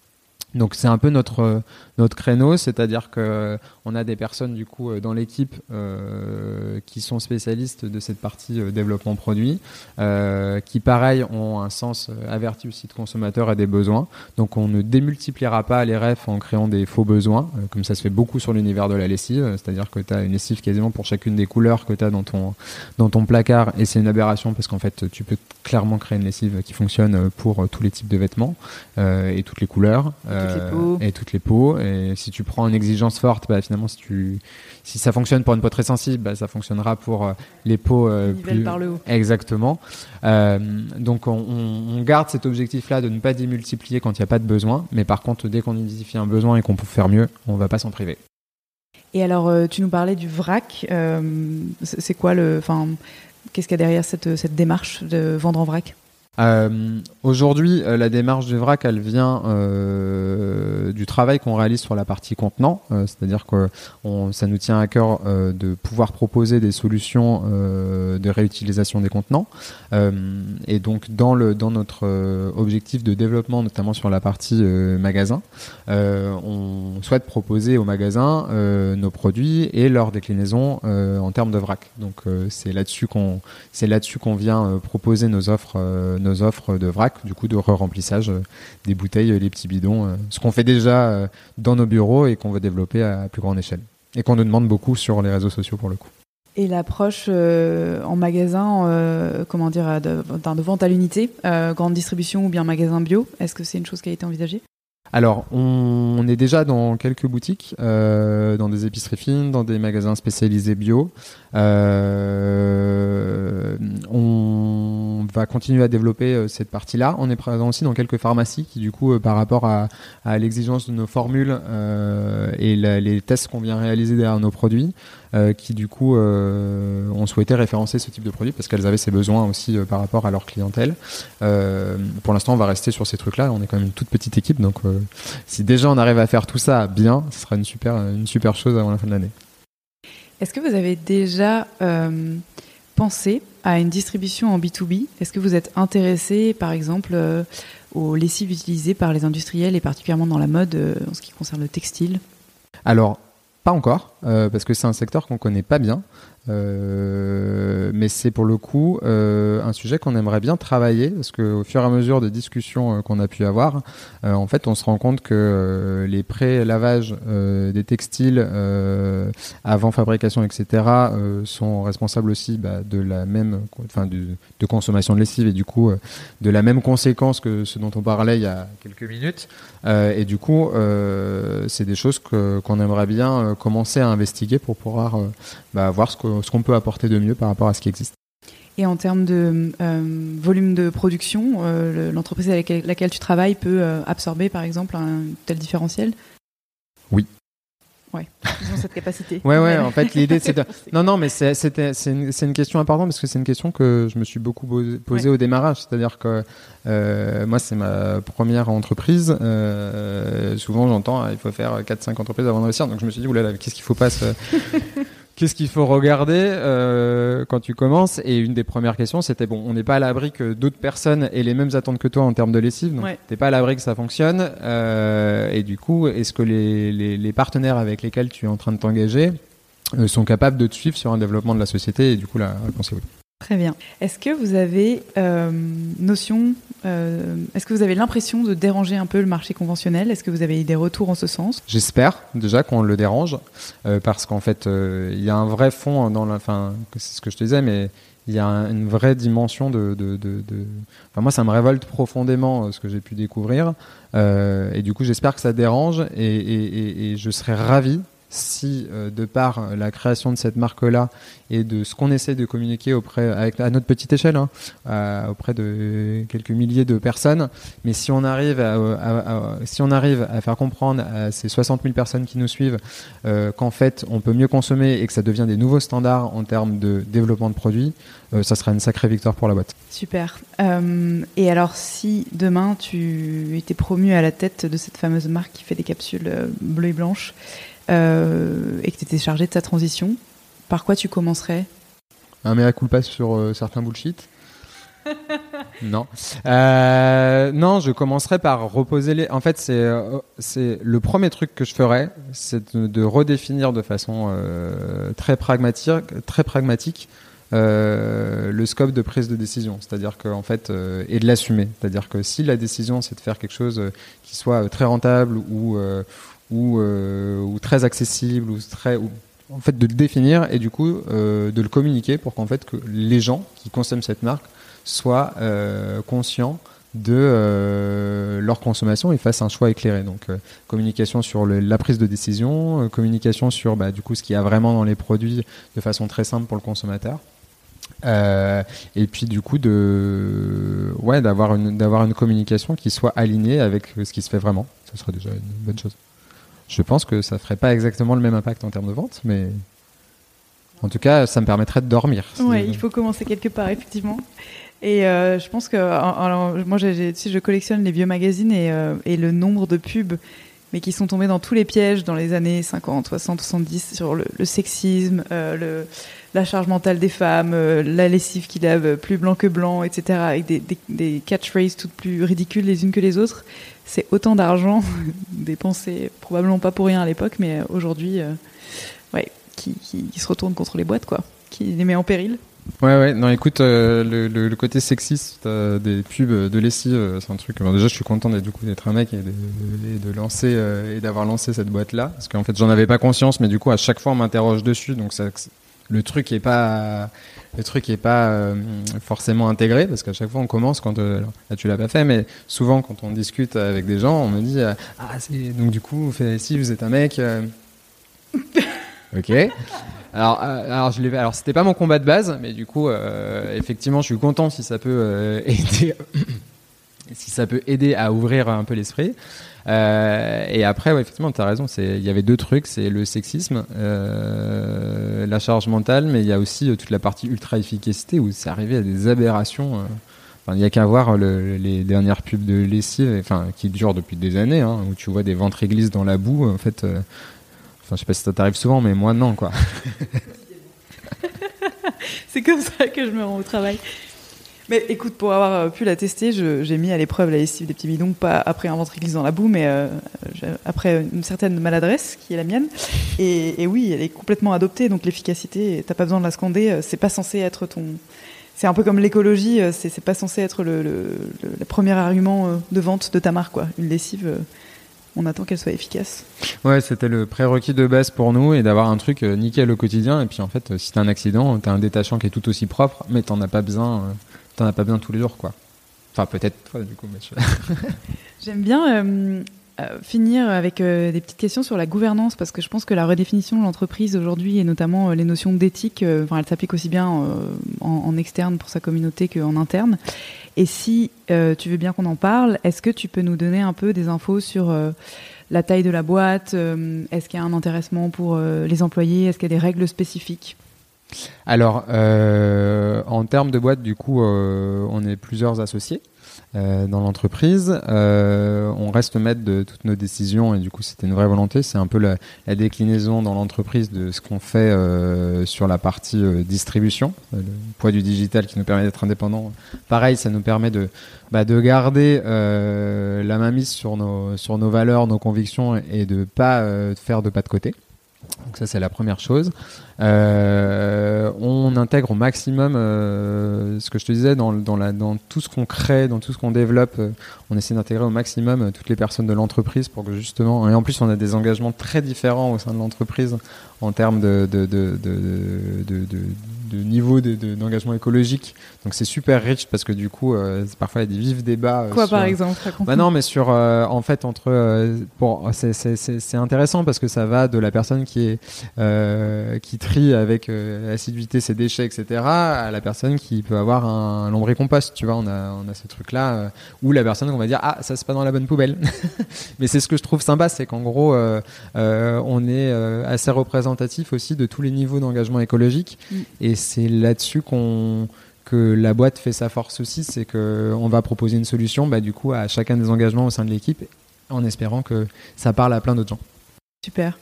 Donc c'est un peu notre euh, créneau, c'est-à-dire que on a des personnes du coup euh, dans l'équipe euh, qui sont spécialistes de cette partie euh, développement produit, euh, qui pareil ont un sens euh, averti aussi de consommateurs et des besoins. Donc on ne démultipliera pas les refs en créant des faux besoins, euh, comme ça se fait beaucoup sur l'univers de la lessive, euh, c'est-à-dire que tu as une lessive quasiment pour chacune des couleurs que tu as dans ton placard et c'est une aberration parce qu'en fait tu peux clairement créer une lessive qui fonctionne euh, pour euh, tous les types de vêtements euh, et toutes les couleurs toutes euh, et toutes les peaux. Et si tu prends une exigence forte bah, finalement si tu si ça fonctionne pour une peau très sensible bah, ça fonctionnera pour euh, les peaux euh, plus par le haut. exactement. Donc on, garde cet objectif là de ne pas démultiplier quand il n'y a pas de besoin. Mais par contre dès qu'on identifie un besoin et qu'on peut faire mieux on va pas s'en priver. Et alors tu nous parlais du vrac. c'est quoi le, enfin, qu'est-ce qu'il y a derrière cette cette démarche de vendre en vrac? Euh, Aujourd'hui, euh, la démarche du vrac, elle vient euh, du travail qu'on réalise sur la partie contenant, c'est-à-dire que ça nous tient à cœur de pouvoir proposer des solutions de réutilisation des contenants. Et donc, dans, le, dans notre objectif de développement, notamment sur la partie magasin, on souhaite proposer aux magasins nos produits et leur déclinaison en termes de vrac. Donc, c'est là-dessus qu'on qu'on vient proposer nos offres, nos offres de vrac, du coup de re-remplissage euh, des bouteilles, euh, les petits bidons, euh, ce qu'on fait déjà dans nos bureaux et qu'on veut développer à plus grande échelle et qu'on nous demande beaucoup sur les réseaux sociaux pour le coup. Et l'approche euh, en magasin, euh, comment dire, de, vente à l'unité, euh, grande distribution ou bien magasin bio, est-ce que c'est une chose qui a été envisagée? Alors, on, on est déjà dans quelques boutiques, dans des épiceries fines, dans des magasins spécialisés bio. Euh, on va continuer à développer euh, cette partie-là. On est présent aussi dans quelques pharmacies qui, du coup, euh, par rapport à, l'exigence de nos formules et les tests qu'on vient réaliser derrière nos produits, qui, du coup, ont souhaité référencer ce type de produit parce qu'elles avaient ces besoins aussi par rapport à leur clientèle. Pour l'instant, on va rester sur ces trucs-là. On est quand même une toute petite équipe, donc si déjà on arrive à faire tout ça bien, ce sera une super, une super chose avant la fin de l'année. Est-ce que vous avez déjà euh, pensé à une distribution en B2B Est-ce que vous êtes intéressé, par exemple, euh, aux lessives utilisées par les industriels et particulièrement dans la mode euh, en ce qui concerne le textile? Pas encore, euh, parce que c'est un secteur qu'on connaît pas bien. Euh, mais c'est pour le coup euh, un sujet qu'on aimerait bien travailler parce qu'au fur et à mesure des discussions qu'on a pu avoir, en fait, on se rend compte que les pré-lavages des textiles avant fabrication, etc., sont responsables aussi bah, de la même, enfin, de, consommation de lessive et du coup de la même conséquence que ce dont on parlait il y a quelques minutes. Euh, et du coup, euh, c'est des choses qu'on aimerait bien euh, commencer à investiguer pour pouvoir bah, voir ce qu'on peut apporter de mieux par rapport à ce qui existe. Et en termes de euh, volume de production, euh, le- l'entreprise avec laquelle, laquelle tu travailles peut euh, absorber, par exemple, un tel différentiel? Oui. Ouais, ils ont cette capacité. Ouais, ouais, en fait, l'idée, c'est de... Non, non, mais c'est une, c'est une question importante parce que c'est une question que je me suis beaucoup posée posée Ouais. au démarrage. C'est-à-dire que euh, moi, c'est ma première entreprise. Euh, souvent, j'entends, ah, il faut faire 4-5 entreprises avant d'investir. Donc, je me suis dit, oulala, qu'est-ce qu'il faut pas se... Qu'est-ce qu'il faut regarder euh, quand tu commences? Et une des premières questions, c'était bon, on n'est pas à l'abri que d'autres personnes aient les mêmes attentes que toi en termes de lessive, donc Ouais. t'es pas à l'abri que ça fonctionne. Euh, et du coup, est-ce que les, les, les partenaires avec lesquels tu es en train de t'engager euh, sont capables de te suivre sur un développement de la société Et du coup, la réponse est oui? Très bien. Est-ce que vous avez euh, notion, euh, est-ce que vous avez l'impression de déranger un peu le marché conventionnel? Est-ce que vous avez eu des retours en ce sens? J'espère déjà qu'on le dérange euh, parce qu'en fait, il y a un vrai fond dans la. Enfin, c'est ce que je te disais, mais il y a un- une vraie dimension de. Enfin, moi, ça me révolte profondément ce que j'ai pu découvrir. Et du coup, j'espère que ça dérange et, et je serais ravi si, euh, de par euh, la création de cette marque-là et de ce qu'on essaie de communiquer auprès, à notre petite échelle, hein, euh, auprès de quelques milliers de personnes, mais si on arrive à, si on arrive à faire comprendre à ces 60 000 personnes qui nous suivent qu'en fait on peut mieux consommer et que ça devient des nouveaux standards en termes de développement de produits, ça sera une sacrée victoire pour la boîte. Super. Et alors, si demain tu étais promu à la tête de cette fameuse marque qui fait des capsules bleues et blanches euh, et que tu étais chargé de sa transition, par quoi tu commencerais? Un mea culpa sur euh, certains bullshit Non. Euh, non, je commencerai par reposer les. En fait, c'est c'est le premier truc que je ferais, c'est de, redéfinir de façon très pragmatique, très pragmatique. le scope de prise de décision, c'est-à-dire que en fait et de l'assumer, c'est-à-dire que si la décision c'est de faire quelque chose qui soit très rentable ou ou, euh, ou très accessible ou très en fait de le définir et du coup euh, de le communiquer pour qu'en fait que les gens qui consomment cette marque soient euh, conscients de leur consommation et fassent un choix éclairé. Donc communication sur la prise de décision, communication sur bah, du coup ce qu'il y a vraiment dans les produits de façon très simple pour le consommateur. Et puis du coup de ouais d'avoir une d'avoir une communication qui soit alignée avec ce qui se fait vraiment. Ce serait déjà une bonne chose. Je pense que ça ferait pas exactement le même impact en termes de vente, mais en tout cas, ça me permettrait de dormir. C'est- il faut commencer quelque part, effectivement. Et euh, je pense que alors, moi, j'ai- j'ai- tu sais, je collectionne les vieux magazines et, euh, et le nombre de pubs, mais qui sont tombés dans tous les pièges dans les années 50, 60, 70 sur le, le sexisme, euh, le, la charge mentale des femmes, euh, la lessive qui lave plus blanc que blanc, etc. Avec des, des, des catchphrases toutes plus ridicules les unes que les autres. C'est autant d'argent dépensé probablement pas pour rien à l'époque, mais euh, aujourd'hui, euh, ouais, qui, se retourne contre les boîtes, quoi, qui les met en péril. Ouais, ouais. Non, écoute, euh, le, le- côté sexiste euh, des pubs de lessive, euh, c'est un truc. déjà, je suis content d'être un mec et de, de lancer euh, et d'avoir lancé cette boîte là, parce qu'en fait, j'en avais pas conscience, mais du coup, à chaque fois, on m'interroge dessus, donc ça, le truc est pas, le truc est pas euh, forcément intégré, parce qu'à chaque fois, on commence quand euh, là, tu l'as pas fait, mais souvent, quand on discute avec des gens, on me dit, euh, ah, donc du coup, si vous êtes un mec. euh, Ok. Alors, alors, je alors c'était pas mon combat de base, mais du coup, effectivement, je suis content si ça peut si ça peut aider à ouvrir un peu l'esprit. Euh, et après, ouais, effectivement, tu as raison. Il y avait deux trucs, c'est le sexisme, euh, la charge mentale, mais il y a aussi euh, toute la partie ultra efficacité où c'est arrivé à des aberrations. il n'y a qu'à voir le- les dernières pubs de lessive, enfin, qui durent depuis des années, hein, où tu vois des ventres glissent dans la boue. En fait, enfin, je sais pas si ça t'arrive souvent, mais moi non. C'est comme ça que je me rends au travail. Mais écoute, pour avoir euh, pu la tester, j'ai mis à l'épreuve la lessive des petits bidons, pas après un ventricule dans la boue, mais euh, après une certaine maladresse qui est la mienne. Et, oui, elle est complètement adoptée, donc l'efficacité, t'as pas besoin de la scander. C'est pas censé être ton c'est un peu comme l'écologie, euh, c'est pas censé être le, le, premier argument euh, de vente de ta marque. Quoi. Une lessive, euh, on attend qu'elle soit efficace. Ouais, c'était le prérequis de base pour nous et d'avoir un truc nickel au quotidien. Et puis en fait, si t'as un accident, t'as un détachant qui est tout aussi propre, mais t'en as pas besoin, t'en as pas besoin tous les jours, quoi. Enfin, peut-être toi, du coup. J'aime bien euh, finir avec euh, des petites questions sur la gouvernance parce que je pense que la redéfinition de l'entreprise aujourd'hui et notamment euh, les notions d'éthique, enfin, elle s'applique aussi bien en, en, externe pour sa communauté qu'en interne. Et si tu veux bien qu'on en parle, est-ce que tu peux nous donner un peu des infos sur la taille de la boîte Est-ce qu'il y a un intéressement pour les employés Est-ce qu'il y a des règles spécifiques? Alors, en termes de boîte, du coup, on est plusieurs associés. Euh, dans l'entreprise. Euh, on reste maître de toutes nos décisions et du coup c'était une vraie volonté. C'est un peu la, la déclinaison dans l'entreprise de ce qu'on fait euh, sur la partie euh, distribution, le poids du digital qui nous permet d'être indépendant. Pareil, ça nous permet de, bah, de garder la mainmise sur nos, sur nos valeurs, nos convictions et de pas faire de pas de côté. Donc ça c'est la première chose. Euh, on intègre au maximum euh, ce que je te disais dans, tout ce qu'on crée, dans tout ce qu'on développe. Euh, on essaie d'intégrer au maximum toutes les personnes de l'entreprise pour que justement. Et en plus, on a des engagements très différents au sein de l'entreprise en termes de niveau d'engagement écologique. Donc c'est super riche parce que du coup, euh, parfois il y a des vifs débats. Quoi par exemple bah Non, mais sur en fait entre bon, c'est intéressant parce que ça va de la personne qui est qui avec euh, assiduité ses déchets, etc., à la personne qui peut avoir un, lombricompost. Tu vois, on a, on a ce truc-là euh, où la personne, on va dire, ah, ça c'est pas dans la bonne poubelle. Mais c'est ce que je trouve sympa, c'est qu'en gros, euh, on est assez représentatif aussi de tous les niveaux d'engagement écologique. Mm. Et c'est là-dessus qu'on que la boîte fait sa force aussi, c'est qu'on va proposer une solution, bah, du coup, à chacun des engagements au sein de l'équipe, en espérant que ça parle à plein d'autres gens. Super.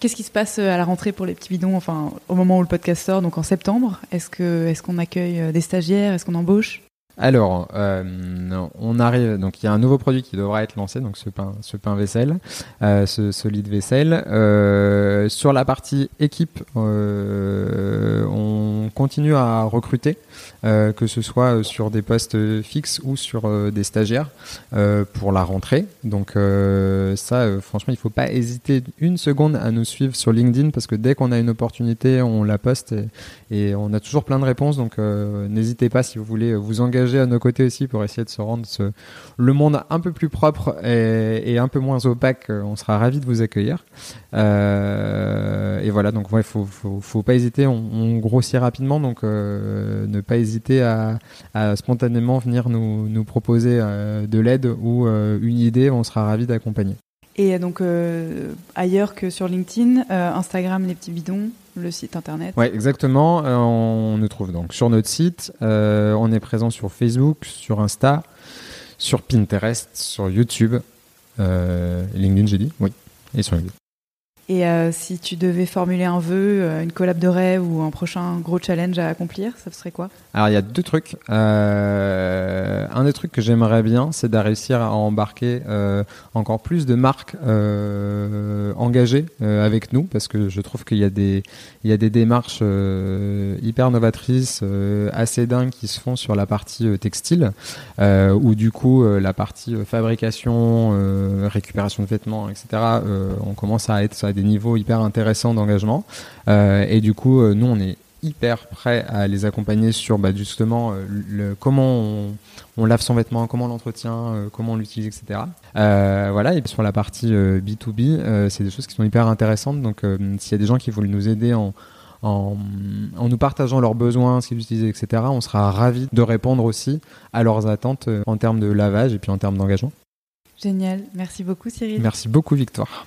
Qu'est-ce qui se passe euh, à la rentrée pour les petits bidons, enfin au moment où le podcast sort, donc en septembre? Est-ce qu'on accueille euh, des stagiaires? Est-ce qu'on embauche? Alors, euh, on arrive. Donc, il y a un nouveau produit qui devra être lancé, donc ce pain, ce pain vaisselle, euh, ce solide vaisselle. Euh, sur la partie équipe, on continue à recruter, que ce soit sur des postes fixes ou sur des stagiaires pour la rentrée. Donc, ça, franchement, il faut pas hésiter une seconde à nous suivre sur LinkedIn parce que dès qu'on a une opportunité, on la poste et, et on a toujours plein de réponses. Donc, n'hésitez pas si vous voulez vous engager à nos côtés aussi pour essayer de se rendre ce, le monde un peu plus propre et, un peu moins opaque. On sera ravis de vous accueillir. Euh, et voilà, donc il ouais, faut, faut, pas hésiter. On, grossit rapidement, donc euh, ne pas hésiter à, spontanément venir nous, nous proposer euh, de l'aide ou une idée. On sera ravis d'accompagner. Et donc ailleurs que sur LinkedIn, Instagram, les petits bidons, le site internet. Oui, exactement. Euh, on nous trouve donc sur notre site. Euh, on est présent sur Facebook, sur Insta, sur Pinterest, sur YouTube, euh, LinkedIn, j'ai dit, oui, et sur LinkedIn. Et euh, si tu devais formuler un vœu, euh, une collab de rêve ou un prochain gros challenge à accomplir, ça serait quoi? Alors il y a deux trucs. Euh, un des trucs que j'aimerais bien, c'est de réussir à embarquer encore plus de marques engagées avec nous, parce que je trouve qu'il y a des il y a des démarches hyper novatrices, assez dingues qui se font sur la partie textile, où du coup la partie fabrication, récupération de vêtements, etc. on commence à être des niveaux hyper intéressants d'engagement. Euh, et du coup, euh, nous, on est hyper prêt à les accompagner sur bah, justement euh, le, comment on, lave son vêtement, comment on l'entretient, comment on l'utilise, etc. voilà, et sur la partie B2B, c'est des choses qui sont hyper intéressantes. Donc, s'il y a des gens qui veulent nous aider en, en, en, nous partageant leurs besoins, ce qu'ils utilisent, etc., on sera ravis de répondre aussi à leurs attentes en termes de lavage et puis en termes d'engagement. Génial, merci beaucoup Cyril. Merci beaucoup Victoire.